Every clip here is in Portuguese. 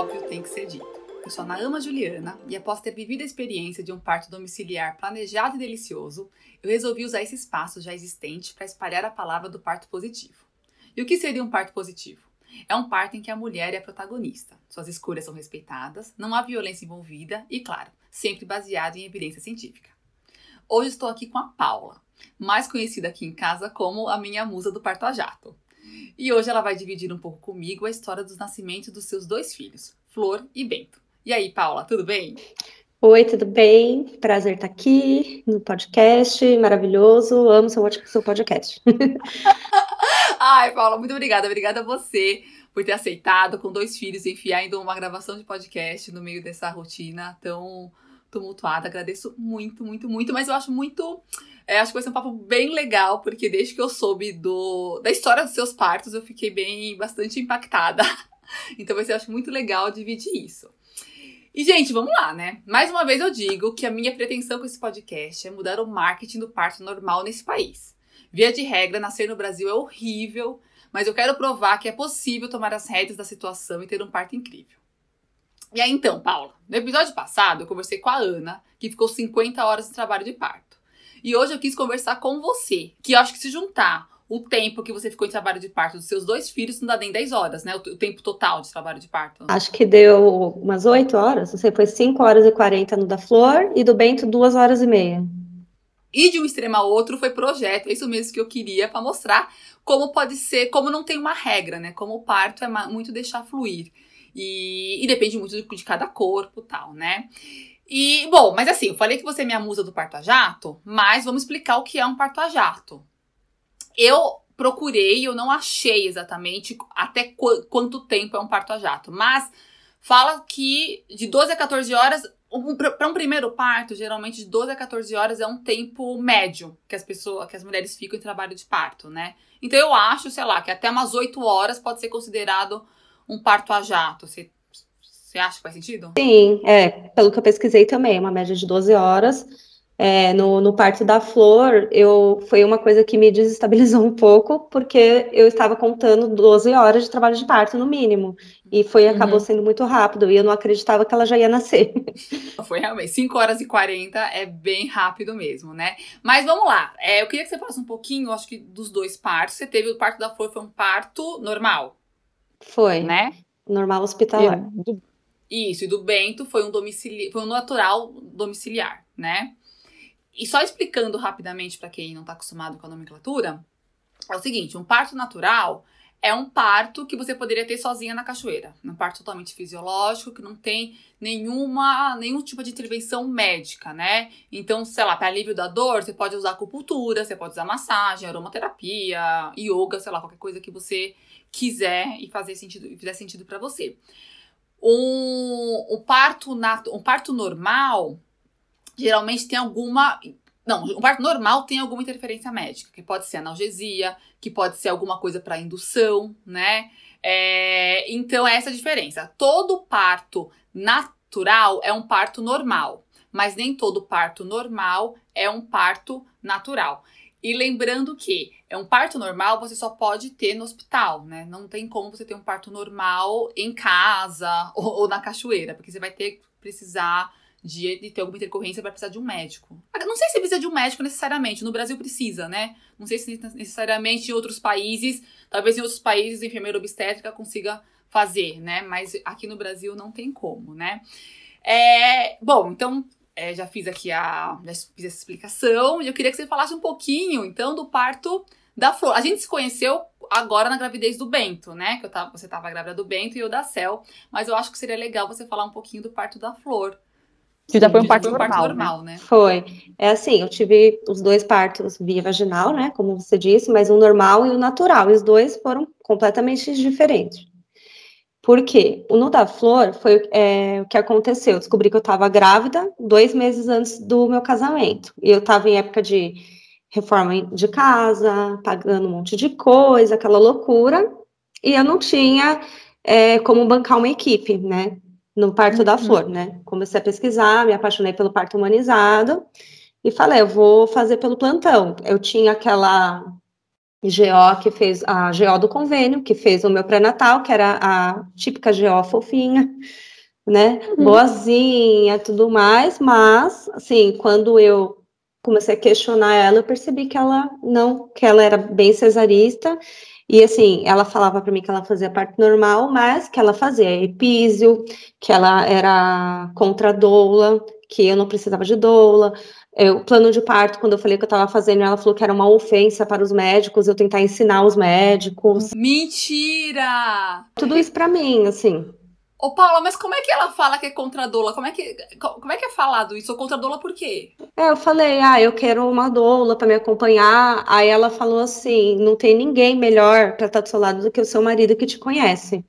óbvio tem que ser dito. Eu sou a Naama Juliana e após ter vivido a experiência de um parto domiciliar planejado e delicioso, eu resolvi usar esse espaço já existente para espalhar a palavra do parto positivo. E o que seria um parto positivo? É um parto em que a mulher é a protagonista. Suas escolhas são respeitadas, não há violência envolvida e, claro, sempre baseado em evidência científica. Hoje estou aqui com a Paula, mais conhecida aqui em casa como a minha musa do parto a jato. E hoje ela vai dividir um pouco comigo a história dos nascimentos dos seus dois filhos, Flor e Bento. E aí, Paula, tudo bem? Oi, tudo bem? Prazer estar aqui no podcast, maravilhoso. Amo seu, seu podcast. Ai, Paula, muito obrigada. Obrigada a você por ter aceitado com dois filhos enfiar ainda uma gravação de podcast no meio dessa rotina tão tumultuada. Agradeço muito, muito, muito. Mas eu acho muito é, acho que vai ser um papo bem legal, porque desde que eu soube do, da história dos seus partos, eu fiquei bem, bastante impactada. Então vai ser, acho, muito legal dividir isso. E, gente, vamos lá, né? Mais uma vez eu digo que a minha pretensão com esse podcast é mudar o marketing do parto normal nesse país. Via de regra, nascer no Brasil é horrível, mas eu quero provar que é possível tomar as rédeas da situação e ter um parto incrível. E aí, então, Paula, no episódio passado eu conversei com a Ana, que ficou 50 horas de trabalho de parto. E hoje eu quis conversar com você, que eu acho que se juntar o tempo que você ficou em trabalho de parto dos seus dois filhos não dá nem 10 horas, né? O, o tempo total de trabalho de parto. Acho que deu umas 8 horas, não sei, foi 5 horas e 40 no da Flor e do Bento 2 horas e meia. E de um extremo ao outro foi projeto, é isso mesmo que eu queria para mostrar como pode ser, como não tem uma regra, né? Como o parto é muito deixar fluir. E, e depende muito de cada corpo tal, né? E, bom, mas assim, eu falei que você é minha musa do parto a jato, mas vamos explicar o que é um parto a jato. Eu procurei, eu não achei exatamente até qu quanto tempo é um parto a jato, mas fala que de 12 a 14 horas, um, para um primeiro parto, geralmente de 12 a 14 horas é um tempo médio que as pessoas, que as mulheres ficam em trabalho de parto, né? Então eu acho, sei lá, que até umas 8 horas pode ser considerado um parto a jato. Você você acha que faz sentido? Sim, é. Pelo que eu pesquisei também, uma média de 12 horas. É, no, no parto da flor, eu foi uma coisa que me desestabilizou um pouco, porque eu estava contando 12 horas de trabalho de parto, no mínimo. E foi uhum. acabou sendo muito rápido, e eu não acreditava que ela já ia nascer. Foi realmente. 5 horas e 40 é bem rápido mesmo, né? Mas vamos lá. É, eu queria que você falasse um pouquinho, acho que, dos dois partos. Você teve o parto da flor, foi um parto normal. Foi. Né? Normal hospitalar. do, isso, e do Bento foi um domicili... foi um natural domiciliar, né? E só explicando rapidamente para quem não está acostumado com a nomenclatura, é o seguinte: um parto natural é um parto que você poderia ter sozinha na cachoeira. Um parto totalmente fisiológico, que não tem nenhuma, nenhum tipo de intervenção médica, né? Então, sei lá, para alívio da dor, você pode usar acupuntura, você pode usar massagem, aromaterapia, yoga, sei lá, qualquer coisa que você quiser e fazer sentido, fizer sentido para você. Um, um, parto nato, um parto normal geralmente tem alguma. Não, um parto normal tem alguma interferência médica, que pode ser analgesia, que pode ser alguma coisa para indução, né? É, então, é essa a diferença. Todo parto natural é um parto normal, mas nem todo parto normal é um parto natural. E lembrando que é um parto normal você só pode ter no hospital, né? Não tem como você ter um parto normal em casa ou, ou na cachoeira, porque você vai ter precisar de, ter alguma intercorrência vai precisar de um médico. Não sei se precisa de um médico necessariamente. No Brasil precisa, né? Não sei se necessariamente em outros países, talvez em outros países enfermeira obstétrica consiga fazer, né? Mas aqui no Brasil não tem como, né? É, bom, então é, já fiz aqui a. Já fiz essa explicação. E eu queria que você falasse um pouquinho, então, do parto da Flor. A gente se conheceu agora na gravidez do Bento, né? Que eu tava, você estava grávida do Bento e eu da Cel. Mas eu acho que seria legal você falar um pouquinho do parto da Flor. Que já foi um parto, foi um parto normal, normal né? né? Foi. É assim, eu tive os dois partos via vaginal, né? Como você disse, mas o normal e o natural. E os dois foram completamente diferentes. Por quê? O no da flor foi é, o que aconteceu. Eu descobri que eu estava grávida dois meses antes do meu casamento. E eu estava em época de reforma de casa, pagando um monte de coisa, aquela loucura. E eu não tinha é, como bancar uma equipe, né? No parto uhum. da flor, né? Comecei a pesquisar, me apaixonei pelo parto humanizado e falei, eu vou fazer pelo plantão. Eu tinha aquela GO que fez a GO do convênio, que fez o meu pré-natal, que era a típica GO fofinha, né? Uhum. Boazinha, tudo mais, mas assim, quando eu comecei a questionar ela, eu percebi que ela não, que ela era bem cesarista e assim, ela falava para mim que ela fazia parte normal, mas que ela fazia epísio, que ela era contra a doula, que eu não precisava de doula. É, o plano de parto, quando eu falei que eu estava fazendo, ela falou que era uma ofensa para os médicos, eu tentar ensinar os médicos. Mentira! Tudo isso para mim, assim. Ô, Paula, mas como é que ela fala que é contra a doula? Como é que, como é, que é falado isso? Ou contra a doula por quê? É, eu falei, ah, eu quero uma doula para me acompanhar. Aí ela falou assim: não tem ninguém melhor para estar do seu lado do que o seu marido que te conhece.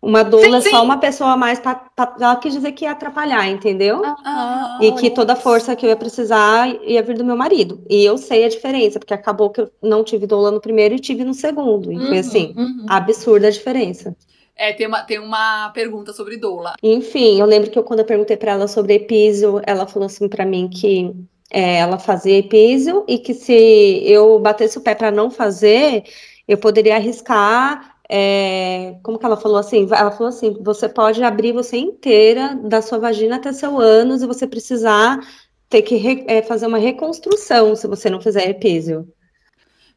Uma doula sim, sim. é só uma pessoa a mais pra, pra, ela quis dizer que ia atrapalhar, entendeu? Uhum. E que toda a força que eu ia precisar ia vir do meu marido. E eu sei a diferença, porque acabou que eu não tive doula no primeiro e tive no segundo. E uhum, foi assim, uhum. absurda a diferença. É, tem uma, tem uma pergunta sobre doula. Enfim, eu lembro que eu, quando eu perguntei para ela sobre epísio, ela falou assim para mim que é, ela fazia epísio e que se eu batesse o pé para não fazer, eu poderia arriscar. É, como que ela falou assim? Ela falou assim: você pode abrir você inteira da sua vagina até seu ânus e você precisar ter que re, é, fazer uma reconstrução se você não fizer epísio.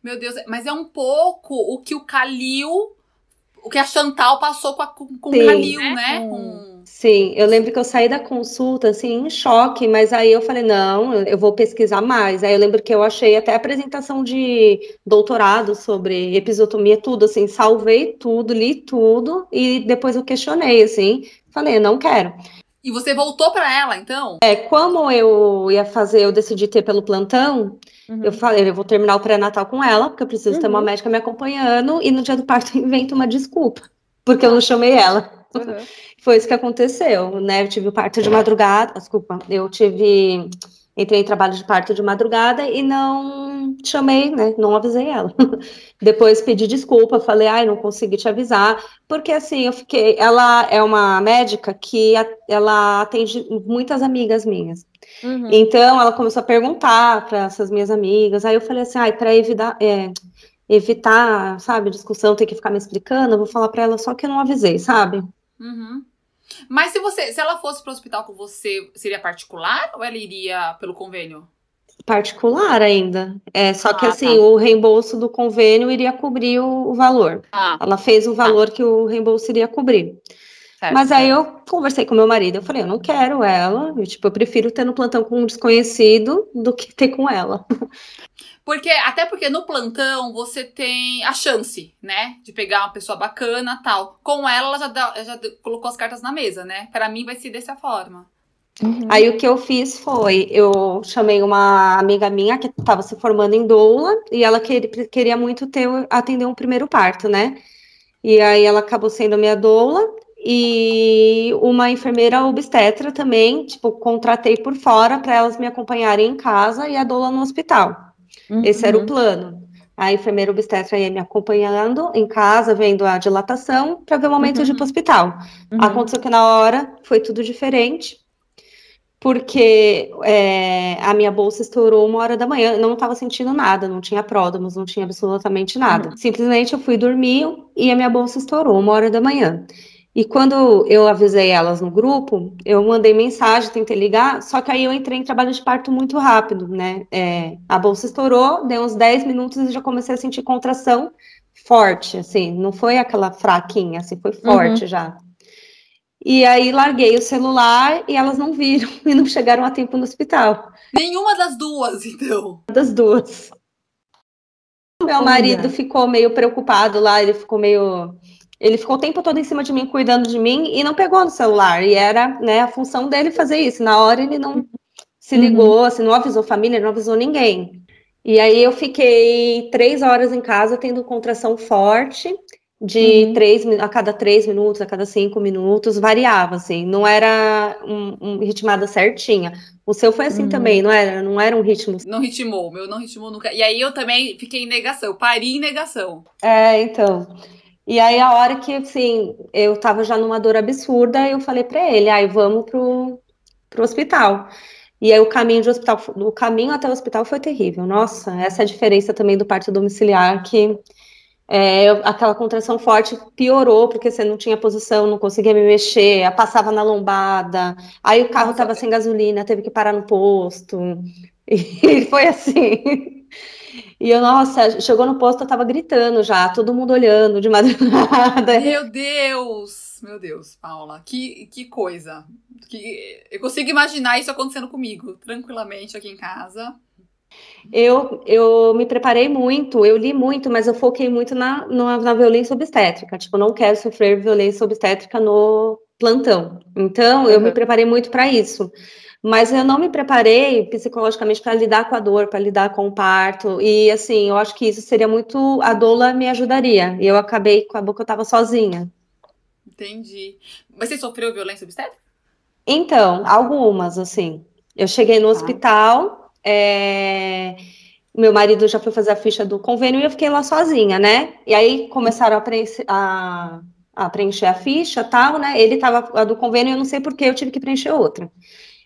Meu Deus, mas é um pouco o que o Calil o que a Chantal passou com, a, com, com o Calil, né? né? Com... Sim, eu lembro que eu saí da consulta, assim, em choque, mas aí eu falei, não, eu vou pesquisar mais. Aí eu lembro que eu achei até apresentação de doutorado sobre episiotomia, tudo, assim, salvei tudo, li tudo, e depois eu questionei, assim, falei, não quero. E você voltou para ela, então? É, como eu ia fazer, eu decidi ter pelo plantão, uhum. eu falei, eu vou terminar o pré-natal com ela, porque eu preciso uhum. ter uma uhum. médica me acompanhando, e no dia do parto eu invento uma desculpa, porque eu não chamei ela. Uhum. Foi isso que aconteceu, né? Eu tive o parto de madrugada, desculpa, eu tive entrei em trabalho de parto de madrugada e não chamei, né? Não avisei ela. Depois pedi desculpa, falei, ai, não consegui te avisar, porque assim, eu fiquei. Ela é uma médica que ela atende muitas amigas minhas. Uhum. Então ela começou a perguntar para essas minhas amigas. Aí eu falei assim, ai, para evitar. É, evitar, sabe, discussão, ter que ficar me explicando, eu vou falar para ela só que eu não avisei, sabe? Uhum. Mas se você, se ela fosse para o hospital com você, seria particular ou ela iria pelo convênio? Particular ainda. É, só ah, que assim, tá. o reembolso do convênio iria cobrir o, o valor. Ah. Ela fez o valor ah. que o reembolso iria cobrir. Certo, Mas aí eu conversei com meu marido, eu falei, eu não quero ela, eu, tipo, eu prefiro ter no plantão com um desconhecido do que ter com ela. Porque, até porque no plantão você tem a chance, né? De pegar uma pessoa bacana tal. Com ela, ela já, dá, já colocou as cartas na mesa, né? Para mim vai ser dessa forma. Uhum. Aí o que eu fiz foi, eu chamei uma amiga minha que estava se formando em doula e ela queria, queria muito ter atender um primeiro parto, né? E aí ela acabou sendo minha doula e uma enfermeira obstetra também, tipo, contratei por fora para elas me acompanharem em casa e a doula no hospital. Uhum. Esse era o plano. A enfermeira obstetra ia me acompanhando em casa, vendo a dilatação, para ver o momento uhum. de ir para o hospital. Uhum. Aconteceu que na hora foi tudo diferente, porque é, a minha bolsa estourou uma hora da manhã, eu não estava sentindo nada, não tinha pródromos, não tinha absolutamente nada. Uhum. Simplesmente eu fui dormir e a minha bolsa estourou uma hora da manhã. E quando eu avisei elas no grupo, eu mandei mensagem, tentei ligar, só que aí eu entrei em trabalho de parto muito rápido, né? É, a bolsa estourou, deu uns 10 minutos e já comecei a sentir contração forte, assim, não foi aquela fraquinha, assim, foi forte uhum. já. E aí larguei o celular e elas não viram e não chegaram a tempo no hospital. Nenhuma das duas, então. Das duas. Meu marido ficou meio preocupado lá, ele ficou meio ele ficou o tempo todo em cima de mim, cuidando de mim, e não pegou no celular. E era né, a função dele fazer isso. Na hora ele não se ligou, uhum. assim, não avisou família, não avisou ninguém. E aí eu fiquei três horas em casa tendo contração forte, de uhum. três a cada três minutos, a cada cinco minutos, variava, assim, não era um, um ritmada certinha. O seu foi assim uhum. também, não era? Não era um ritmo. Não ritmou, o meu não ritmou nunca. E aí eu também fiquei em negação, parei em negação. É, então. E aí, a hora que, assim, eu tava já numa dor absurda, eu falei para ele, aí vamos pro, pro hospital. E aí o caminho de hospital, o caminho até o hospital foi terrível. Nossa, essa é a diferença também do parto domiciliar, que é, aquela contração forte piorou, porque você não tinha posição, não conseguia me mexer, passava na lombada, aí o carro estava sem gasolina, teve que parar no posto, e foi assim. E eu, nossa, chegou no posto, eu tava gritando já, todo mundo olhando de madrugada. Meu Deus! Meu Deus, Paula, que, que coisa. Que, eu consigo imaginar isso acontecendo comigo, tranquilamente aqui em casa. Eu, eu me preparei muito, eu li muito, mas eu foquei muito na, na, na violência obstétrica. Tipo, não quero sofrer violência obstétrica no plantão. Então, eu me preparei muito para isso. Mas eu não me preparei psicologicamente para lidar com a dor, para lidar com o parto. E assim, eu acho que isso seria muito. A doula me ajudaria. E eu acabei com a boca, eu estava sozinha. Entendi. Mas você sofreu violência obstétrica? Então, algumas, assim. Eu cheguei no ah. hospital, é... meu marido já foi fazer a ficha do convênio e eu fiquei lá sozinha, né? E aí começaram a, preencher a... a preencher a ficha tal, né? Ele estava a do convênio, eu não sei porquê, eu tive que preencher outra.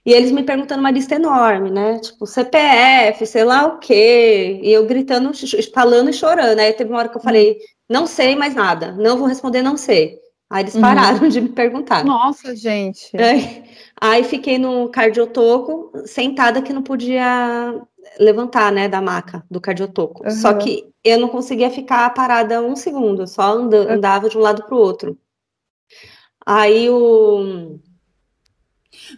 E eles me perguntando uma lista enorme, né? Tipo, CPF, sei lá o quê. E eu gritando, falando e chorando. Aí teve uma hora que eu falei, não sei mais nada, não vou responder, não sei. Aí eles uhum. pararam uhum. de me perguntar. Nossa, gente. Aí, aí fiquei no cardiotoco, sentada que não podia levantar, né, da maca do cardiotoco. Uhum. Só que eu não conseguia ficar parada um segundo, só andava de um lado para o outro. Aí o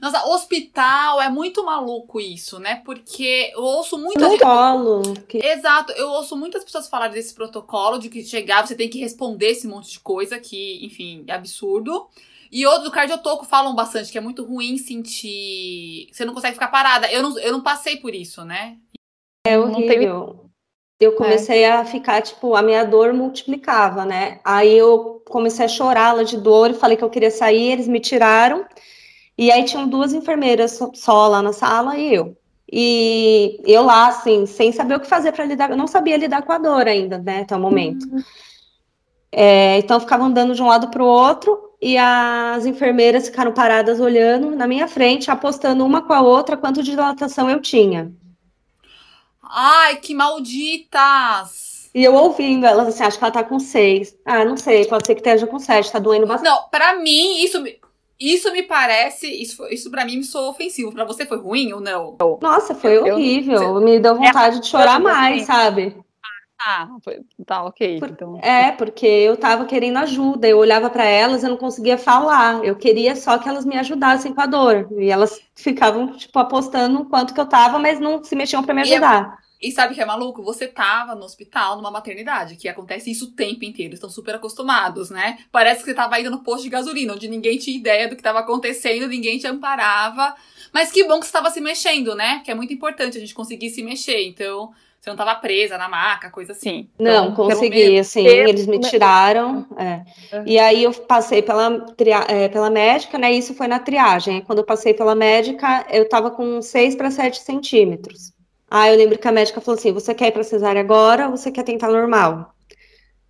nossa, hospital é muito maluco isso, né? Porque eu ouço muito. Protocolo. Que... Exato, eu ouço muitas pessoas falarem desse protocolo de que chegar, você tem que responder esse monte de coisa que, enfim, é absurdo. E outro do cardiotoco falam bastante que é muito ruim sentir. Você não consegue ficar parada. Eu não, eu não passei por isso, né? É horrível. Eu comecei é. a ficar, tipo, a minha dor multiplicava, né? Aí eu comecei a chorar lá de dor e falei que eu queria sair, eles me tiraram. E aí tinham duas enfermeiras só lá na sala e eu. E eu lá, assim, sem saber o que fazer para lidar, eu não sabia lidar com a dor ainda, né, até o momento. Uhum. É, então ficavam andando de um lado para o outro e as enfermeiras ficaram paradas olhando na minha frente, apostando uma com a outra quanto de dilatação eu tinha. Ai, que malditas! E eu ouvindo elas assim, acho que ela tá com seis. Ah, não sei, pode ser que esteja com sete, tá doendo bastante. Não, para mim, isso isso me parece, isso, isso para mim me soou ofensivo. Para você foi ruim ou não? Nossa, foi horrível. Eu, me deu vontade de chorar mais, sabe? Ah, tá, ok. Por, então. É, porque eu tava querendo ajuda, eu olhava para elas, eu não conseguia falar. Eu queria só que elas me ajudassem com a dor. E elas ficavam, tipo, apostando quanto que eu tava, mas não se mexiam para me ajudar. E sabe o que é maluco? Você tava no hospital, numa maternidade, que acontece isso o tempo inteiro, estão super acostumados, né? Parece que você tava indo no posto de gasolina, onde ninguém tinha ideia do que estava acontecendo, ninguém te amparava. Mas que bom que você estava se mexendo, né? Que é muito importante a gente conseguir se mexer. Então, você não estava presa na maca, coisa assim. Então, não, consegui, assim, eles me tiraram. É. E aí eu passei pela, é, pela médica, né? Isso foi na triagem. Quando eu passei pela médica, eu estava com 6 para 7 centímetros. Aí eu lembro que a médica falou assim: você quer ir para cesárea agora ou você quer tentar normal?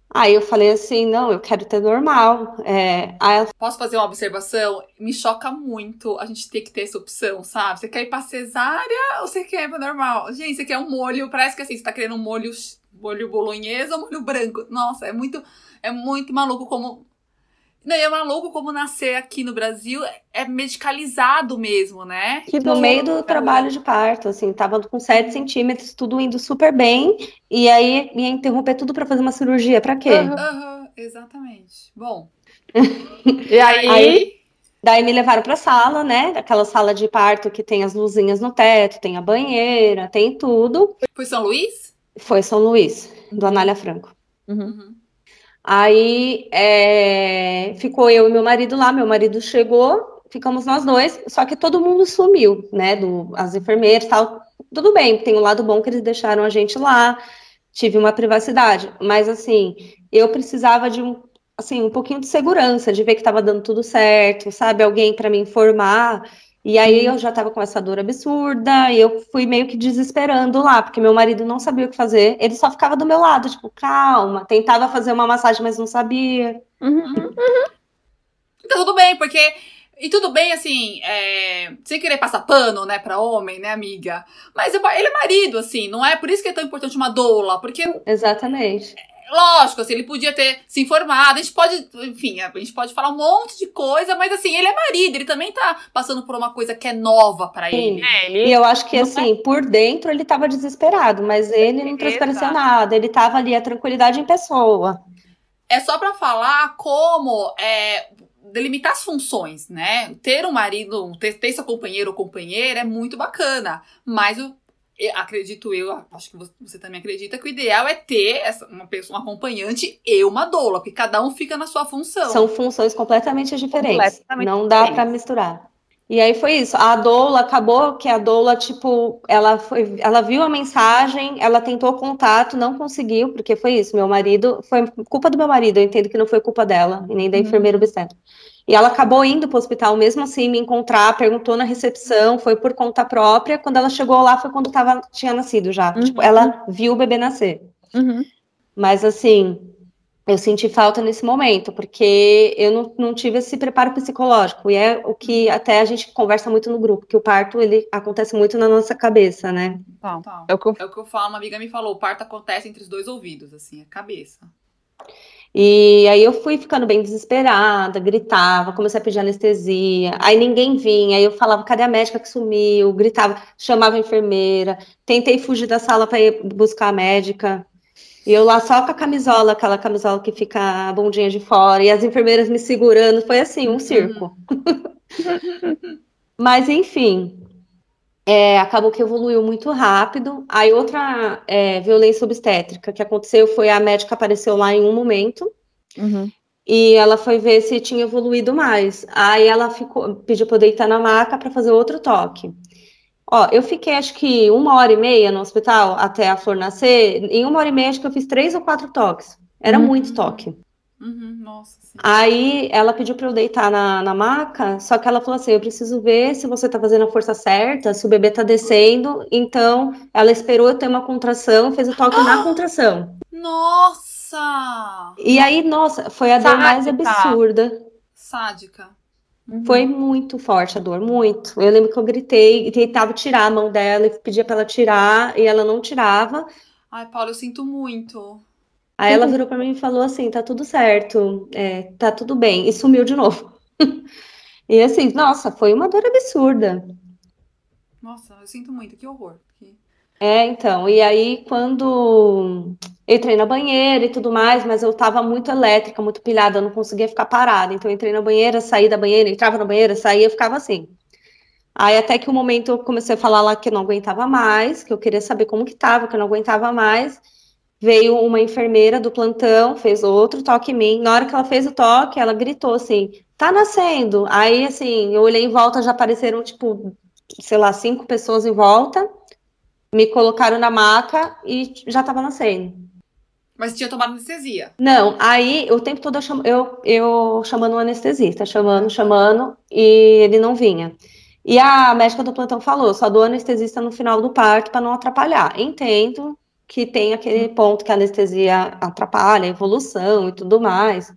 Aí eu falei assim: não, eu quero ter normal. É, ela... Posso fazer uma observação? Me choca muito a gente ter que ter essa opção, sabe? Você quer ir para cesárea ou você quer ir para normal? Gente, você quer um molho, parece que assim, você tá querendo um molho, molho bolonhesa ou molho branco. Nossa, é muito, é muito maluco como não, e é maluco como nascer aqui no Brasil é medicalizado mesmo, né? Que no meio do trabalho de parto, assim, tava com 7 centímetros, tudo indo super bem, e aí ia interromper tudo para fazer uma cirurgia, para quê? Uhum, uhum, exatamente. Bom. e aí... aí... Daí me levaram para a sala, né? Aquela sala de parto que tem as luzinhas no teto, tem a banheira, tem tudo. Foi São Luís? Foi São Luís, do Anália Franco. Uhum. Aí é, ficou eu e meu marido lá, meu marido chegou, ficamos nós dois, só que todo mundo sumiu, né? Do, as enfermeiras tal. Tudo bem, tem um lado bom que eles deixaram a gente lá, tive uma privacidade, mas assim, eu precisava de um, assim, um pouquinho de segurança, de ver que estava dando tudo certo, sabe? Alguém para me informar. E aí eu já tava com essa dor absurda, e eu fui meio que desesperando lá, porque meu marido não sabia o que fazer. Ele só ficava do meu lado, tipo, calma, tentava fazer uma massagem, mas não sabia. Uhum, uhum. Então tudo bem, porque E tudo bem, assim, é, sem querer passar pano, né, pra homem, né, amiga? Mas ele é marido, assim, não é por isso que é tão importante uma doula, porque. Exatamente. Lógico, assim, ele podia ter se informado. A gente pode, enfim, a gente pode falar um monte de coisa, mas assim, ele é marido, ele também tá passando por uma coisa que é nova para ele. É, ele. E eu acho que, assim, por dentro ele tava desesperado, mas ele não transpareceu nada, ele tava ali a tranquilidade em pessoa. É só para falar como é, delimitar as funções, né? Ter um marido, ter, ter seu companheiro ou companheira é muito bacana, mas o acredito eu, acho que você também acredita que o ideal é ter essa, uma pessoa, um acompanhante e uma doula, porque cada um fica na sua função. São funções completamente diferentes. Completamente não dá para misturar. E aí foi isso. A doula acabou que a doula tipo, ela foi, ela viu a mensagem, ela tentou contato, não conseguiu, porque foi isso. Meu marido foi culpa do meu marido. Eu entendo que não foi culpa dela e nem da uhum. enfermeira obstétrica. E ela acabou indo para o hospital mesmo assim, me encontrar, perguntou na recepção, foi por conta própria. Quando ela chegou lá foi quando tava, tinha nascido já. Uhum. Tipo, ela viu o bebê nascer. Uhum. Mas assim, eu senti falta nesse momento, porque eu não, não, tive esse preparo psicológico. E é o que até a gente conversa muito no grupo, que o parto ele acontece muito na nossa cabeça, né? Tá. É, o que eu... é o que eu falo, uma amiga me falou, o parto acontece entre os dois ouvidos, assim, a cabeça. E aí eu fui ficando bem desesperada, gritava, comecei a pedir anestesia, aí ninguém vinha, aí eu falava, cadê a médica que sumiu? Gritava, chamava a enfermeira, tentei fugir da sala para ir buscar a médica, e eu lá só com a camisola, aquela camisola que fica a bundinha de fora, e as enfermeiras me segurando, foi assim, um circo. Uhum. Mas enfim, é, acabou que evoluiu muito rápido. Aí outra é, violência obstétrica que aconteceu foi a médica apareceu lá em um momento uhum. e ela foi ver se tinha evoluído mais. Aí ela ficou, pediu para eu deitar na maca para fazer outro toque. Ó, eu fiquei acho que uma hora e meia no hospital até a flor nascer. Em uma hora e meia acho que eu fiz três ou quatro toques. Era uhum. muito toque. Uhum, nossa. Sim. Aí ela pediu para eu deitar na, na maca, só que ela falou assim: eu preciso ver se você tá fazendo a força certa, se o bebê tá descendo. Então ela esperou eu ter uma contração, fez o toque na contração. Nossa! E aí, nossa, foi a dor mais absurda. Sádica. Uhum. Foi muito forte a dor, muito. Eu lembro que eu gritei e tentava tirar a mão dela e pedia para ela tirar e ela não tirava. Ai, Paulo, eu sinto muito. Aí ela uhum. virou para mim e falou assim: tá tudo certo, é, tá tudo bem, e sumiu de novo. e assim, nossa, foi uma dor absurda. Nossa, eu sinto muito, que horror. É, então, e aí quando eu entrei na banheira e tudo mais, mas eu tava muito elétrica, muito pilhada, eu não conseguia ficar parada. Então eu entrei na banheira, saí da banheira, entrava na banheira, saía, ficava assim. Aí até que o um momento eu comecei a falar lá que eu não aguentava mais, que eu queria saber como que tava, que eu não aguentava mais. Veio uma enfermeira do plantão, fez outro toque em mim. Na hora que ela fez o toque, ela gritou assim: tá nascendo. Aí, assim, eu olhei em volta, já apareceram, tipo, sei lá, cinco pessoas em volta. Me colocaram na maca e já tava nascendo. Mas tinha tomado anestesia? Não, aí o tempo todo eu, cham... eu, eu chamando o anestesista, chamando, chamando, e ele não vinha. E a médica do plantão falou: só dou anestesista no final do parto para não atrapalhar. Entendo, que tem aquele ponto que a anestesia atrapalha a evolução e tudo mais.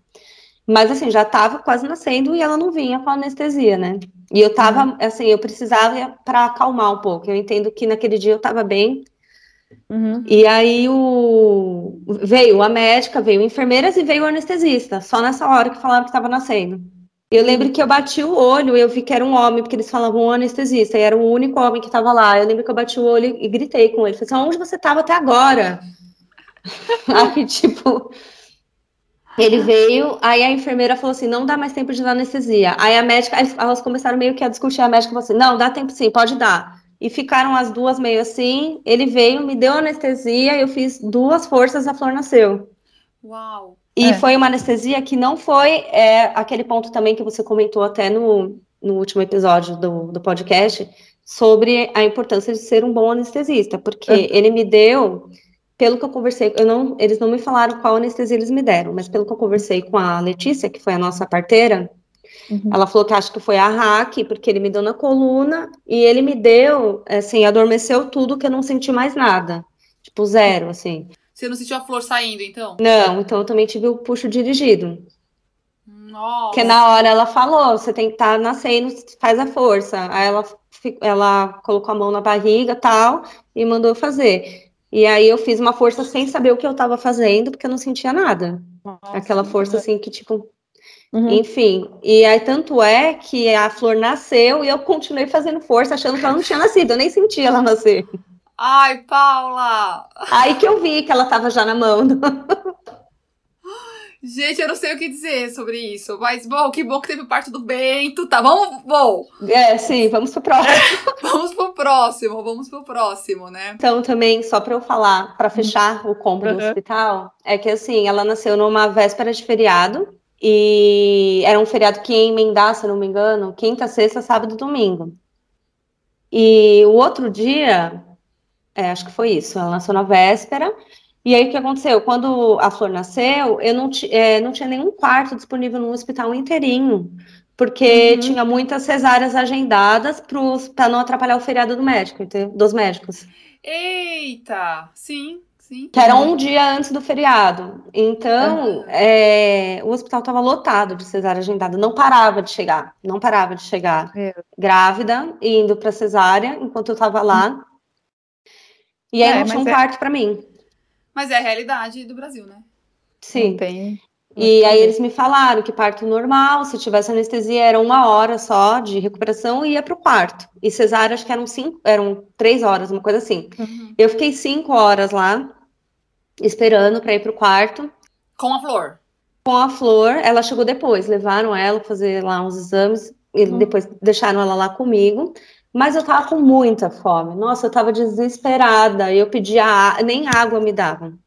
Mas assim, já estava quase nascendo e ela não vinha com anestesia, né? E eu tava, uhum. assim, eu precisava para acalmar um pouco. Eu entendo que naquele dia eu estava bem. Uhum. E aí o veio a médica, veio enfermeiras e veio o anestesista, só nessa hora que falaram que estava nascendo. Eu lembro que eu bati o olho, eu vi que era um homem, porque eles falavam um anestesista, e era o único homem que estava lá. Eu lembro que eu bati o olho e gritei com ele. Falei assim, onde você estava até agora? aí, tipo, ele veio, aí a enfermeira falou assim, não dá mais tempo de dar anestesia. Aí a médica, aí elas começaram meio que a discutir, a médica falou assim, não, dá tempo sim, pode dar. E ficaram as duas meio assim, ele veio, me deu anestesia, eu fiz duas forças, a flor nasceu. Uau! E é. foi uma anestesia que não foi é, aquele ponto também que você comentou até no, no último episódio do, do podcast, sobre a importância de ser um bom anestesista, porque é. ele me deu, pelo que eu conversei, eu não, eles não me falaram qual anestesia eles me deram, mas pelo que eu conversei com a Letícia, que foi a nossa parteira, uhum. ela falou que acho que foi a hack, porque ele me deu na coluna, e ele me deu, assim, adormeceu tudo que eu não senti mais nada. Tipo, zero, assim. Você não sentiu a flor saindo, então? Não, então eu também tive o puxo dirigido. Nossa. Porque na hora ela falou, você tem que estar tá nascendo, faz a força. Aí ela, ela colocou a mão na barriga tal, e mandou fazer. E aí eu fiz uma força sem saber o que eu estava fazendo, porque eu não sentia nada. Nossa, Aquela força assim que, tipo. Uhum. Enfim, e aí tanto é que a flor nasceu e eu continuei fazendo força, achando que ela não tinha nascido, eu nem sentia ela nascer. Ai, Paula! Aí que eu vi que ela estava já na mão. Do... Gente, eu não sei o que dizer sobre isso, mas bom, que bom que teve parte do Bento, tá? Vamos, bom. É, sim, vamos pro próximo. vamos pro próximo, vamos pro próximo, né? Então, também, só para eu falar, para fechar o combo uhum. do hospital, é que assim, ela nasceu numa véspera de feriado, e era um feriado que ia emendar, se eu não me engano, quinta, sexta, sábado e domingo. E o outro dia, é, acho que foi isso, ela nasceu na véspera, e aí o que aconteceu? Quando a Flor nasceu, eu não, é, não tinha nenhum quarto disponível no hospital inteirinho, porque uhum. tinha muitas cesáreas agendadas para não atrapalhar o feriado do médico, dos médicos. Eita, sim, sim. Que era um dia antes do feriado. Então, é, o hospital estava lotado de cesárea agendada, não parava de chegar, não parava de chegar. É. Grávida, indo para cesárea, enquanto eu estava lá. E aí é, não tinha um é quarto para mim. Mas é a realidade do Brasil, né? Sim. tem. E aí eles me falaram que parto normal, se tivesse anestesia era uma hora só de recuperação e ia para o quarto. E cesárea acho que eram cinco, eram três horas, uma coisa assim. Uhum. Eu fiquei cinco horas lá esperando para ir para o quarto. Com a flor. Com a flor, ela chegou depois, levaram ela fazer lá uns exames e uhum. depois deixaram ela lá comigo. Mas eu tava com muita fome. Nossa, eu tava desesperada. Eu pedia, nem água me davam.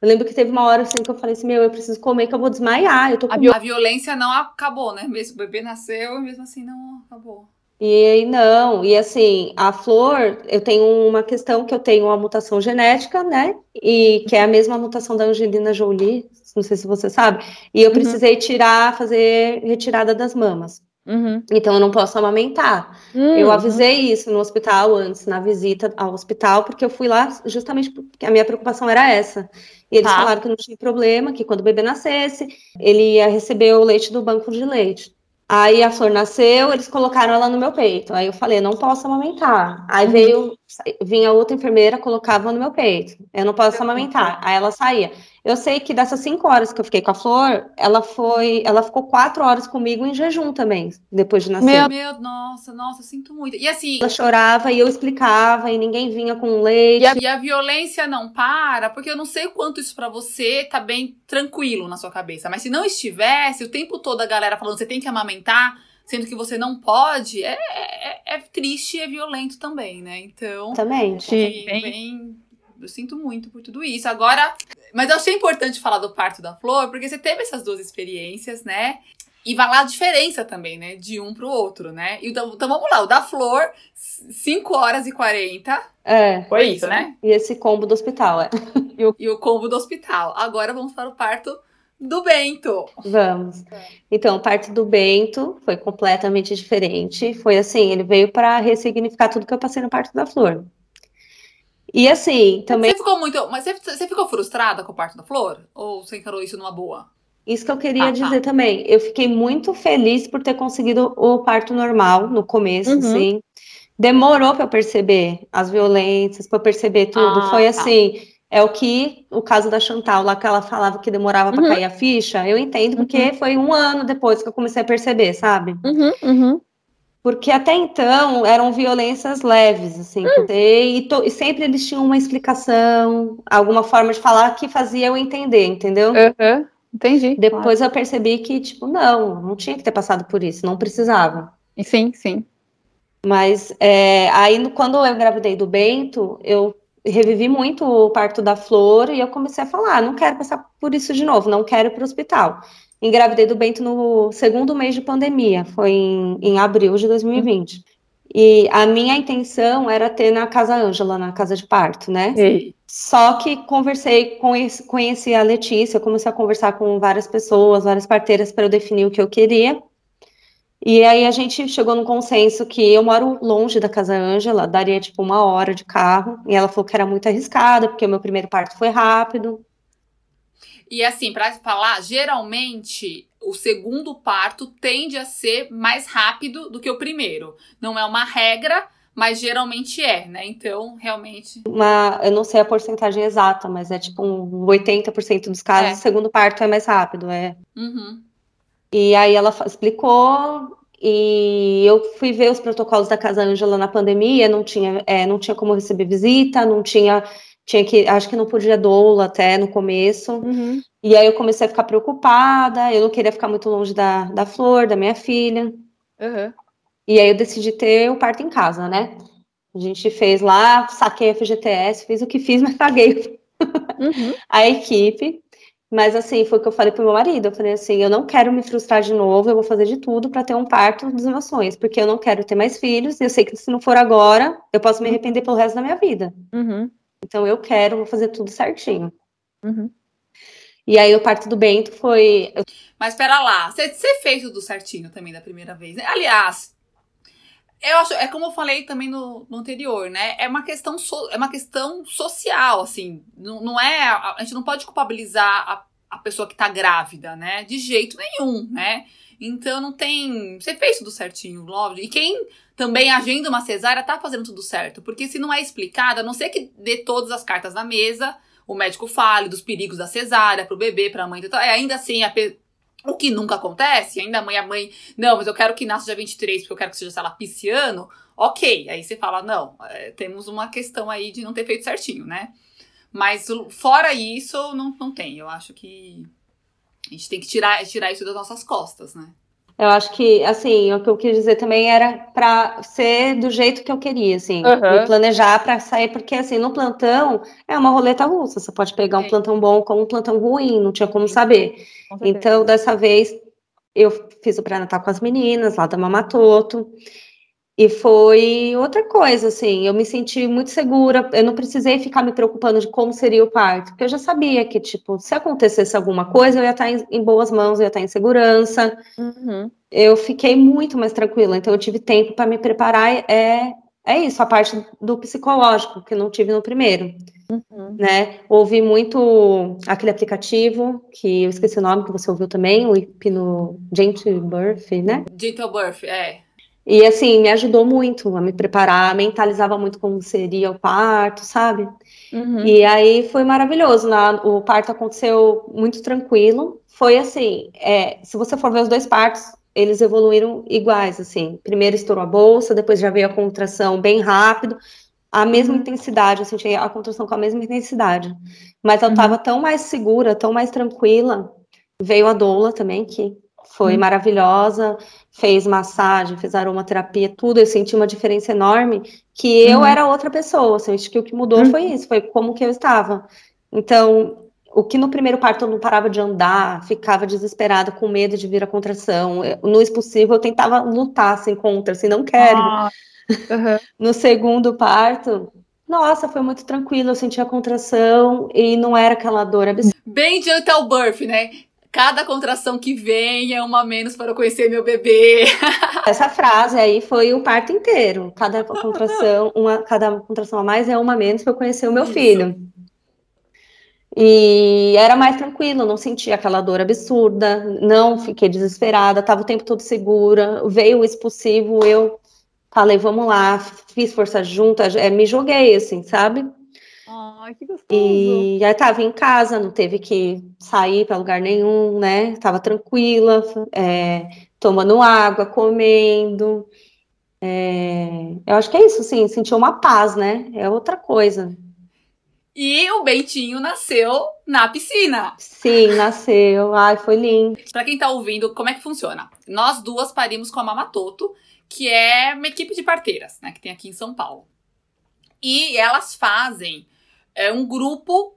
Eu lembro que teve uma hora assim que eu falei assim: Meu, eu preciso comer que eu vou desmaiar. Eu tô com... a, violência não acabou, né? Mesmo o bebê nasceu e mesmo assim não acabou. E não, e assim, a flor, eu tenho uma questão que eu tenho uma mutação genética, né? E que é a mesma mutação da Angelina Jolie, não sei se você sabe. E eu uhum. precisei tirar, fazer retirada das mamas. Uhum. Então eu não posso amamentar. Uhum. Eu avisei isso no hospital antes, na visita ao hospital, porque eu fui lá justamente porque a minha preocupação era essa. E eles tá. falaram que não tinha problema, que quando o bebê nascesse, ele ia receber o leite do banco de leite. Aí a flor nasceu, eles colocaram ela no meu peito. Aí eu falei, não posso amamentar. Aí uhum. veio, vinha outra enfermeira, colocava no meu peito. Eu não posso amamentar. Aí ela saía. Eu sei que dessas cinco horas que eu fiquei com a Flor, ela foi, ela ficou quatro horas comigo em jejum também, depois de nascer. Meu, meu nossa, nossa, sinto muito. E assim. Ela chorava e eu explicava e ninguém vinha com leite. E a, e a violência não para, porque eu não sei quanto isso para você tá bem tranquilo na sua cabeça. Mas se não estivesse, o tempo todo a galera falando, você tem que amamentar sendo que você não pode, é, é, é triste e é violento também, né? Então. Também. Bem, bem, eu sinto muito por tudo isso. Agora, mas eu achei importante falar do parto da flor, porque você teve essas duas experiências, né? E vai lá a diferença também, né? De um pro outro, né? Então, então vamos lá, o da flor, 5 horas e 40. É. Foi isso, né? E esse combo do hospital, é. E o, e o combo do hospital. Agora vamos para o parto do Bento. Vamos. Então, o parto do Bento foi completamente diferente. Foi assim, ele veio para ressignificar tudo que eu passei no parto da flor. E assim, também. Você ficou muito. Mas você, você ficou frustrada com o parto da flor? Ou você encarou isso numa boa? Isso que eu queria ah, tá. dizer tá. também. Eu fiquei muito feliz por ter conseguido o parto normal no começo, uhum. assim. Demorou para eu perceber as violências, para eu perceber tudo. Ah, Foi tá. assim. É o que o caso da Chantal, lá que ela falava que demorava para uhum. cair a ficha. Eu entendo, porque uhum. foi um ano depois que eu comecei a perceber, sabe? Uhum, uhum porque até então eram violências leves, assim, hum. e, to, e, sempre eles tinham uma explicação, alguma forma de falar que fazia eu entender, entendeu? Uhum. Entendi. Depois claro. eu percebi que, tipo, não, não tinha que ter passado por isso, não precisava. Sim, sim. Mas é, aí, quando eu engravidei do Bento, eu revivi muito o parto da Flor e eu comecei a falar, não quero passar por isso de novo, não quero ir para o hospital engravidei do Bento no segundo mês de pandemia, foi em, em abril de 2020. E a minha intenção era ter na Casa Ângela, na casa de parto, né? Ei. Só que conversei, conheci, conheci a Letícia, comecei a conversar com várias pessoas, várias parteiras para eu definir o que eu queria. E aí a gente chegou num consenso que eu moro longe da Casa Ângela, daria tipo uma hora de carro, e ela falou que era muito arriscada, porque o meu primeiro parto foi rápido. E assim, para falar, geralmente o segundo parto tende a ser mais rápido do que o primeiro. Não é uma regra, mas geralmente é, né? Então, realmente. Uma, eu não sei a porcentagem exata, mas é tipo um 80% dos casos, é. o segundo parto é mais rápido, é. Uhum. E aí ela explicou, e eu fui ver os protocolos da Casa Ângela na pandemia, não tinha, é, não tinha como receber visita, não tinha, tinha que, acho que não podia doula até no começo. Uhum. E aí eu comecei a ficar preocupada, eu não queria ficar muito longe da, da Flor, da minha filha. Uhum. E aí eu decidi ter o parto em casa, né? A gente fez lá, saquei a FGTS, fiz o que fiz, mas paguei uhum. a equipe. Mas assim, foi o que eu falei pro meu marido. Eu falei assim, eu não quero me frustrar de novo, eu vou fazer de tudo para ter um parto dos meus sonhos, porque eu não quero ter mais filhos, e eu sei que se não for agora, eu posso me arrepender pelo resto da minha vida. Uhum. Então eu quero, vou fazer tudo certinho. Uhum. E aí o parto do Bento foi. Mas pera lá, você fez tudo certinho também da primeira vez, né? Aliás, eu acho, é como eu falei também no, no anterior, né? É uma questão, so, é uma questão social, assim. Não, não é. A, gente não pode culpabilizar a, a pessoa que tá grávida, né? De jeito nenhum, né? Então não tem. Você fez tudo certinho, lógico. E quem também agenda uma cesárea tá fazendo tudo certo. Porque se não é explicado, a não ser que dê todas as cartas na mesa, o médico fale dos perigos da cesárea pro bebê, pra mãe, é ainda assim a, o que nunca acontece, ainda a mãe, a mãe, não, mas eu quero que nasça dia 23 porque eu quero que seja, sei lá, pisciano. Ok, aí você fala, não, é, temos uma questão aí de não ter feito certinho, né? Mas fora isso, não, não tem. Eu acho que a gente tem que tirar, tirar isso das nossas costas, né? Eu acho que, assim, o que eu quis dizer também era para ser do jeito que eu queria, assim, uhum. me planejar para sair, porque, assim, no plantão é uma roleta russa. Você pode pegar um plantão bom como um plantão ruim, não tinha como saber. Então, dessa vez, eu fiz o pré-natal com as meninas lá da Mamatoto. E foi outra coisa, assim, eu me senti muito segura, eu não precisei ficar me preocupando de como seria o parto, porque eu já sabia que, tipo, se acontecesse alguma coisa, eu ia estar em, em boas mãos, eu ia estar em segurança. Uhum. Eu fiquei muito mais tranquila, então eu tive tempo para me preparar. É, é isso, a parte do psicológico, que eu não tive no primeiro. Uhum. Né? Ouvi muito aquele aplicativo, que eu esqueci o nome, que você ouviu também, o Hipno Gentle Birth, né? Gentle Birth, é. E assim, me ajudou muito a me preparar, mentalizava muito como seria o parto, sabe? Uhum. E aí foi maravilhoso. O parto aconteceu muito tranquilo. Foi assim, é, se você for ver os dois partos, eles evoluíram iguais, assim. Primeiro estourou a bolsa, depois já veio a contração bem rápido, a mesma uhum. intensidade, eu senti a contração com a mesma intensidade. Mas eu estava uhum. tão mais segura, tão mais tranquila. Veio a doula também, que foi uhum. maravilhosa, fez massagem, fez aromaterapia, tudo, eu senti uma diferença enorme, que eu uhum. era outra pessoa, assim, acho que o que mudou uhum. foi isso, foi como que eu estava. Então, o que no primeiro parto eu não parava de andar, ficava desesperada, com medo de vir a contração, no expulsivo eu tentava lutar assim contra, assim, não quero. Ah. Uhum. no segundo parto, nossa, foi muito tranquilo, eu senti a contração e não era aquela dor absurda. Bem gentle birth, né? Cada contração que vem é uma menos para eu conhecer meu bebê. Essa frase aí foi o parto inteiro. Cada contração, uma, cada contração a mais é uma menos para eu conhecer o meu Isso. filho. E era mais tranquilo, não sentia aquela dor absurda, não fiquei desesperada, estava o tempo todo segura. Veio o expulsivo, eu falei, vamos lá, fiz força junta, é, me joguei assim, sabe? Ai, que gostoso. E aí tava em casa, não teve que sair para lugar nenhum, né? Tava tranquila, é, tomando água, comendo. É, eu acho que é isso, sim, sentiu uma paz, né? É outra coisa. E o Bentinho nasceu na piscina. Sim, nasceu. Ai, foi lindo. Para quem tá ouvindo, como é que funciona? Nós duas parimos com a Mamatoto, que é uma equipe de parteiras, né, que tem aqui em São Paulo. E elas fazem é um grupo.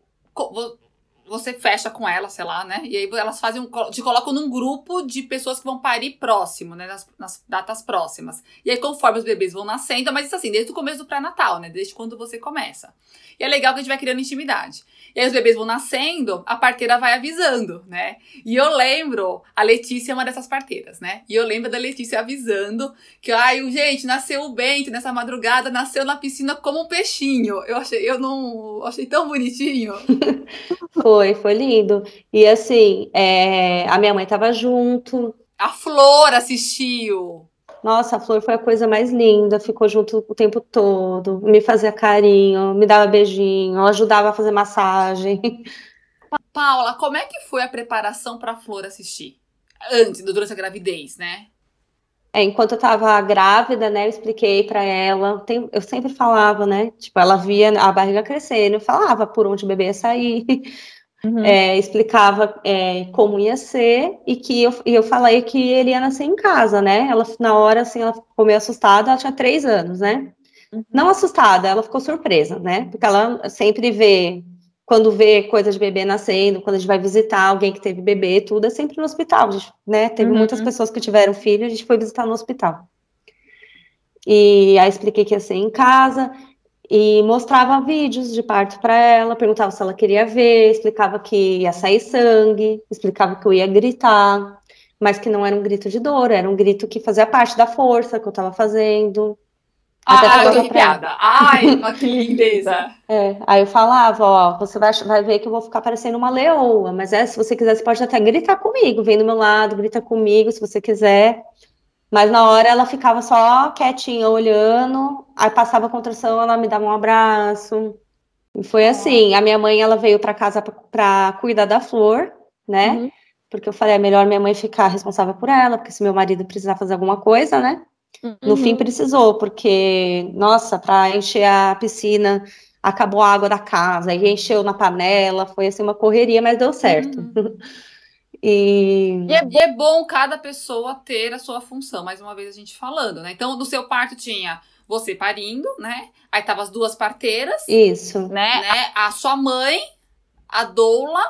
Você fecha com elas, sei lá, né? E aí elas fazem te colocam num grupo de pessoas que vão parir próximo, né? Nas, nas datas próximas. E aí, conforme os bebês vão nascendo, mas isso assim, desde o começo do pré-natal, né? Desde quando você começa. E é legal que a gente vai criando intimidade. E aí os bebês vão nascendo, a parteira vai avisando, né? E eu lembro, a Letícia é uma dessas parteiras, né? E eu lembro da Letícia avisando que, ai, gente, nasceu o Bento nessa madrugada, nasceu na piscina como um peixinho. Eu achei, eu não, achei tão bonitinho. Foi Foi, lindo. E assim, é, a minha mãe estava junto. A Flor assistiu. Nossa, a Flor foi a coisa mais linda, ficou junto o tempo todo, me fazia carinho, me dava beijinho, ajudava a fazer massagem. Paula, como é que foi a preparação para a Flor assistir? Antes, durante a gravidez, né? É, enquanto eu tava grávida, né, eu expliquei para ela, tem, eu sempre falava, né, tipo, ela via a barriga crescendo, eu falava por onde o bebê ia sair, uhum. é, explicava é, como ia ser, e que eu, e eu falei que ele ia nascer em casa, né, ela, na hora, assim, ela ficou meio assustada, ela tinha três anos, né, uhum. não assustada, ela ficou surpresa, né, porque ela sempre vê quando vê coisa de bebê nascendo, quando a gente vai visitar alguém que teve bebê, tudo é sempre no hospital, gente, né? Teve uhum. muitas pessoas que tiveram filho, a gente foi visitar no hospital. E aí expliquei que ia ser em casa e mostrava vídeos de parto para ela, perguntava se ela queria ver, explicava que ia sair sangue, explicava que eu ia gritar, mas que não era um grito de dor, era um grito que fazia parte da força que eu estava fazendo. Ah, eu tô arrepiada. Ai, que lindeza. É, aí eu falava, ó, você vai, vai ver que eu vou ficar parecendo uma leoa, mas é, se você quiser, você pode até gritar comigo, vem do meu lado, grita comigo, se você quiser. Mas na hora ela ficava só quietinha, olhando, aí passava a contração, ela me dava um abraço. E foi assim, a minha mãe, ela veio para casa para cuidar da flor, né? Uhum. Porque eu falei, é melhor minha mãe ficar responsável por ela, porque se meu marido precisar fazer alguma coisa, né? No uhum. fim precisou, porque, nossa, para encher a piscina, acabou a água da casa, e encheu na panela, foi assim uma correria, mas deu certo. Uhum. e... E, é, e é bom cada pessoa ter a sua função, mais uma vez a gente falando, né? Então, no seu parto tinha você parindo, né? Aí tava as duas parteiras. Isso. Né? né? A sua mãe, a doula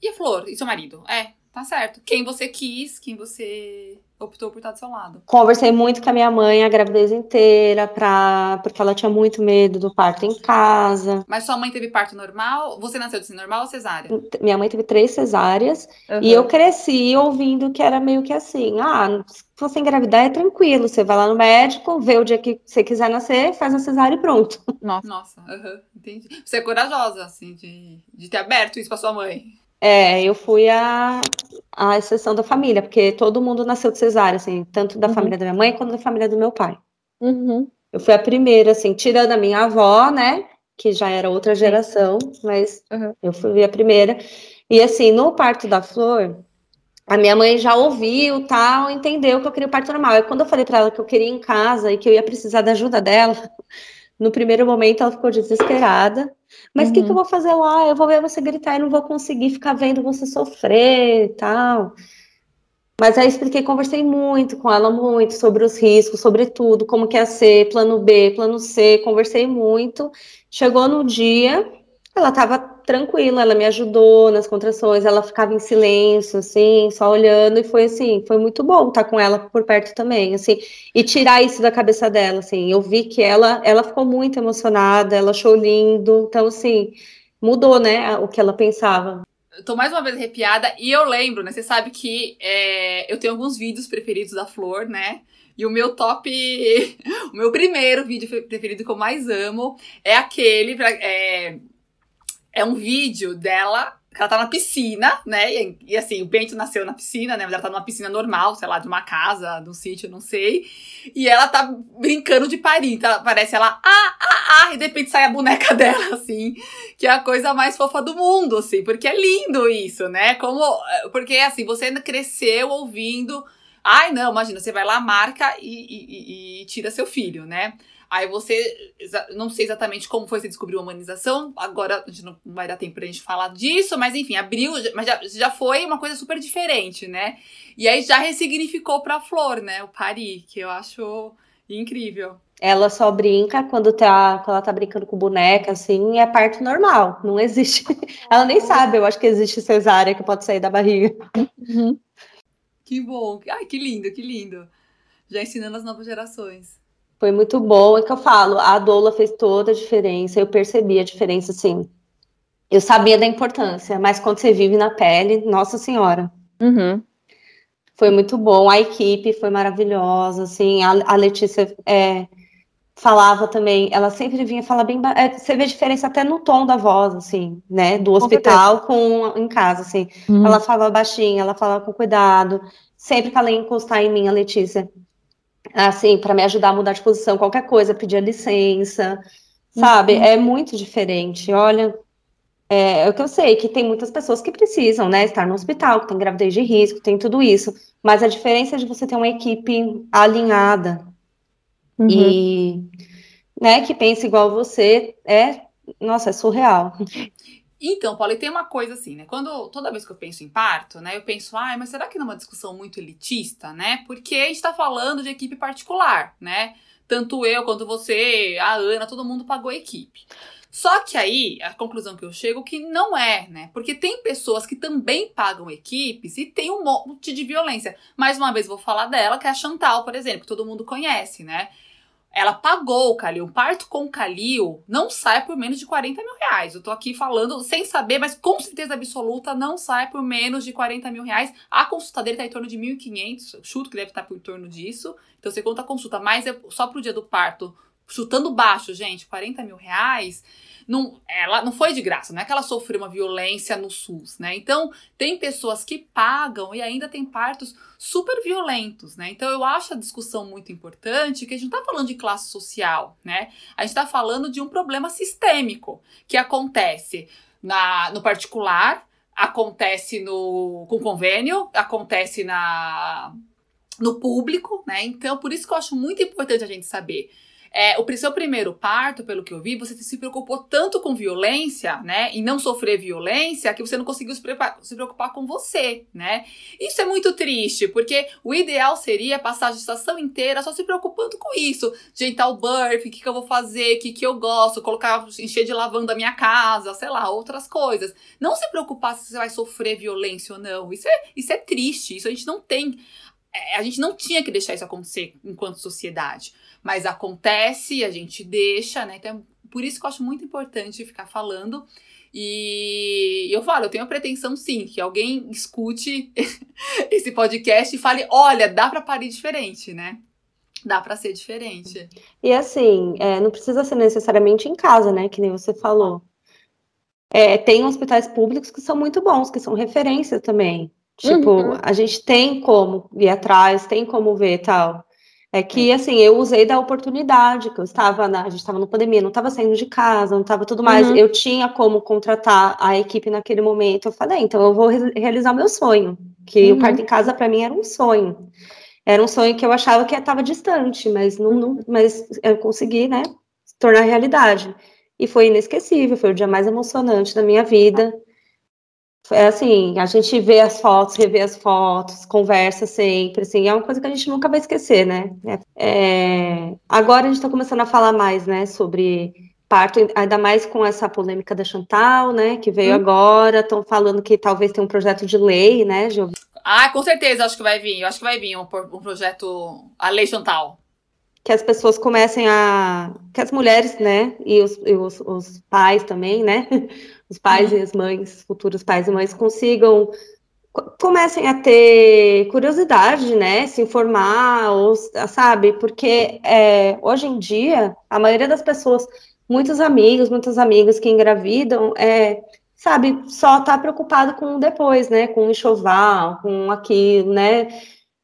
e a Flor, e seu marido. É, tá certo. Quem você quis, quem você optou por estar do seu lado. Conversei muito com a minha mãe a gravidez inteira, pra, porque ela tinha muito medo do parto em casa. Mas sua mãe teve parto normal? Você nasceu de normal ou cesárea? Minha mãe teve três cesáreas uhum. e eu cresci ouvindo que era meio que assim: ah, se você engravidar é tranquilo, você vai lá no médico, vê o dia que você quiser nascer, faz a cesárea e pronto. Nossa, Nossa uhum, entendi. Você é corajosa, assim, de, de ter aberto isso pra sua mãe. É, eu fui a, a exceção da família, porque todo mundo nasceu de cesárea, assim, tanto da uhum. família da minha mãe quanto da família do meu pai. Uhum. Eu fui a primeira, assim, tirando a minha avó, né, que já era outra geração, mas uhum. eu fui a primeira. E assim, no parto da Flor, a minha mãe já ouviu, tal, entendeu que eu queria o parto normal. E quando eu falei para ela que eu queria ir em casa e que eu ia precisar da ajuda dela, no primeiro momento ela ficou desesperada. Mas o uhum. que, que, eu uhum. vou fazer lá? Eu vou ver você gritar e não vou conseguir ficar vendo você sofrer e tal. Mas aí expliquei, conversei muito com ela, muito sobre os riscos, sobre tudo, como que ia ser, plano B, plano C, conversei muito. Chegou no dia, ela estava tranquila, ela me ajudou nas contrações, ela ficava em silêncio, assim, só olhando, e foi assim, foi muito bom estar com ela por perto também, assim, e tirar isso da cabeça dela, assim, eu vi que ela, ela ficou muito emocionada, ela achou lindo, então, assim, mudou, né, o que ela pensava. tô mais uma vez arrepiada, e eu lembro, né, você sabe que é, eu tenho alguns vídeos preferidos da Flor, né, e o meu top, o meu primeiro vídeo preferido que eu mais amo é aquele, é, é um vídeo dela ela tá na piscina, né? E, e, assim, o Bento nasceu na piscina, né? Mas ela tá numa piscina normal, sei lá, de uma casa, de um sítio, não sei. E ela tá brincando de parir. Então, parece ela, ah, ah, ah, e de repente sai a boneca dela, assim, que é a coisa mais fofa do mundo, assim, porque é lindo isso, né? Como. Porque, assim, você cresceu ouvindo. Ai, não, imagina, você vai lá, marca e, e, e tira seu filho, né? Aí você, não sei exatamente como foi você descobriu a humanização, agora a gente não vai dar tempo pra gente falar disso, mas enfim, abriu, mas já, já foi uma coisa super diferente, né? E aí já ressignificou pra Flor, né? O Pari, que eu acho incrível. Ela só brinca quando, tá, quando ela tá brincando com boneca, assim, é parto normal, não existe. ela nem sabe, eu acho que existe cesárea que pode sair da barriga. Uhum. Que bom, ai, que lindo, que lindo. Já ensinando as novas gerações. Foi muito bom, é que eu falo, a doula fez toda a diferença, eu percebi a diferença, assim. Eu sabia da importância, mas quando você vive na pele, nossa senhora. Uhum. Foi muito bom, a equipe foi maravilhosa, assim, a, a Letícia é, falava também, ela sempre vinha falar bem, é, você vê diferença até no tom da voz, assim, né, do hospital com, com em casa, assim, uhum. ela falava baixinho, ela falava com cuidado, sempre que ela ia encostar em mim, a Letícia, assim, para me ajudar a mudar de posição, qualquer coisa, pedia licença, sabe, uhum. é muito diferente, olha, é, é, o que eu sei, que tem muitas pessoas que precisam, né, estar no hospital, que tem gravidez de risco, tem tudo isso, mas a diferença é de você ter uma equipe alinhada, Uhum. E, né, que pensa igual você, é, nossa, é surreal. Então, Paulo, e tem uma coisa assim, né? Quando toda vez que eu penso em parto, né, eu penso, ai, mas será que não é uma discussão muito elitista, né? Porque a gente tá falando de equipe particular, né? Tanto eu quanto você, a Ana, todo mundo pagou a equipe. Só que aí, a conclusão que eu chego é que não é, né? Porque tem pessoas que também pagam equipes e tem um monte de violência. Mais uma vez, vou falar dela, que é a Chantal, por exemplo, que todo mundo conhece, né? Ela pagou o Calil. Um parto com Calil não sai por menos de 40 mil reais. Eu tô aqui falando sem saber, mas com certeza absoluta não sai por menos de 40 mil reais. A consulta dele tá em torno de 1.500. Chuto que deve estar por torno disso. Então você conta a consulta, mas é só pro dia do parto, chutando baixo, gente, 40 mil reais não, ela não foi de graça, não é que ela sofreu uma violência no SUS, né? Então, tem pessoas que pagam e ainda tem partos super violentos, né? Então, eu acho a discussão muito importante, que a gente não tá falando de classe social, né? A gente tá falando de um problema sistêmico que acontece na, no particular, acontece no com convênio, acontece na no público, né? Então, por isso que eu acho muito importante a gente saber é, o seu primeiro parto, pelo que eu vi, você se preocupou tanto com violência, né? E não sofrer violência, que você não conseguiu se se preocupar com você, né? Isso é muito triste, porque o ideal seria passar a gestação inteira só se preocupando com isso. Gental birth, o que, que eu vou fazer, o que, que eu gosto, colocar, encher de lavanda a minha casa, sei lá, outras coisas. Não se preocupar se você vai sofrer violência ou não. Isso é, isso é triste, isso a gente não tem. É, a gente não tinha que deixar isso acontecer enquanto sociedade. Mas acontece, a gente deixa, né? Então, por isso que eu acho muito importante ficar falando. E eu falo, eu tenho a pretensão sim, que alguém escute esse podcast e fale: olha, dá para parir diferente, né? Dá para ser diferente. E assim, é, não precisa ser necessariamente em casa, né? Que nem você falou. É, tem hospitais públicos que são muito bons, que são referência também. Tipo, uhum. a gente tem como ir atrás, tem como ver tal. É que, é. assim, eu usei da oportunidade, que eu estava na, a gente estava na pandemia, não estava saindo de casa, não estava tudo mais. Uhum. Eu tinha como contratar a equipe naquele momento. Eu falei, então eu vou re realizar meu sonho, que uhum. o parto em casa para mim era um sonho. Era um sonho que eu achava que estava distante, mas não, não, mas eu consegui, né, tornar realidade. E foi inesquecível, foi o dia mais emocionante da minha vida. É assim, a gente vê as fotos, revê as fotos, conversa sempre, assim, é uma coisa que a gente nunca vai esquecer, né? É, agora a gente está começando a falar mais, né, sobre parto, ainda mais com essa polêmica da Chantal, né, que veio hum. agora, estão falando que talvez tenha um projeto de lei, né, Giovana? Ah, com certeza, acho que vai vir, acho que vai vir um, um projeto, a lei Chantal. Que as pessoas comecem a, que as mulheres, né, e os, e os, os pais também, né, os pais e as mães, futuros pais e mães, consigam comecem a ter curiosidade, né, se informar, ou, sabe, porque é, hoje em dia a maioria das pessoas, muitos amigos, muitas amigas que engravidam, é, sabe, só tá preocupado com depois, né, com o enxoval, com aquilo, né,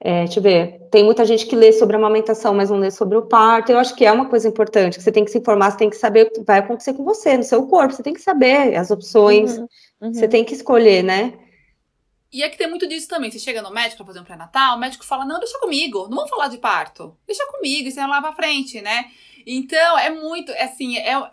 é, deixa eu ver, tem muita gente que lê sobre a amamentação, mas não lê sobre o parto. Eu acho que é uma coisa importante, que você tem que se informar, você tem que saber o que vai acontecer com você, no seu corpo, você tem que saber as opções, uhum, uhum. você tem que escolher, né? E é que tem muito disso também. Você chega no médico para fazer um pré-natal, o médico fala: não, deixa comigo, não vamos falar de parto, deixa comigo, e você vai lá pra frente, né? Então, é muito, assim, é,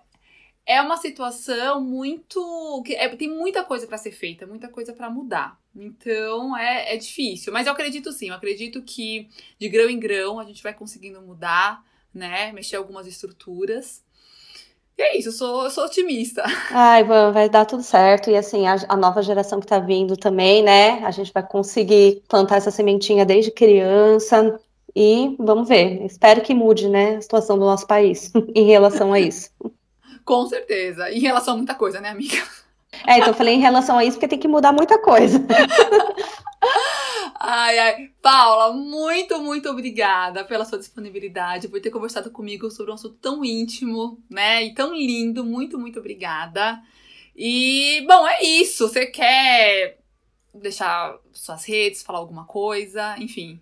é uma situação muito. é, Tem muita coisa para ser feita, muita coisa para mudar. Então é, é difícil. Mas eu acredito sim, eu acredito que de grão em grão a gente vai conseguindo mudar, né? Mexer algumas estruturas. E é isso, eu sou, eu sou otimista. Ai, vai dar tudo certo. E assim, a, a nova geração que tá vindo também, né? A gente vai conseguir plantar essa sementinha desde criança. E vamos ver. Espero que mude, né, a situação do nosso país em relação a isso. Com certeza. Em relação a muita coisa, né, amiga? É, então eu falei em relação a isso porque tem que mudar muita coisa. Ai, ai. Paula, muito, muito obrigada pela sua disponibilidade, por ter conversado comigo sobre um assunto tão íntimo, né? E tão lindo. Muito, muito obrigada. E, bom, é isso. Você quer deixar suas redes, falar alguma coisa? Enfim.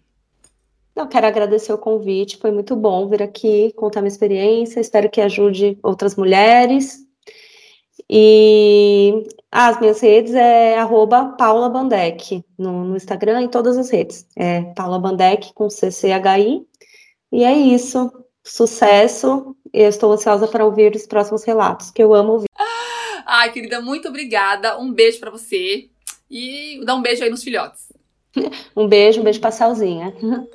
Eu quero agradecer o convite, foi muito bom vir aqui contar minha experiência. Espero que ajude outras mulheres. E as minhas redes é arroba Paula Bandec, no, no Instagram e todas as redes. É Paula Bandec com CCHI. E é isso. Sucesso. Eu estou ansiosa para ouvir os próximos relatos, que eu amo ouvir. Ai, querida, muito obrigada. Um beijo para você. E dá um beijo aí nos filhotes. um beijo, um beijo pra Salzinha.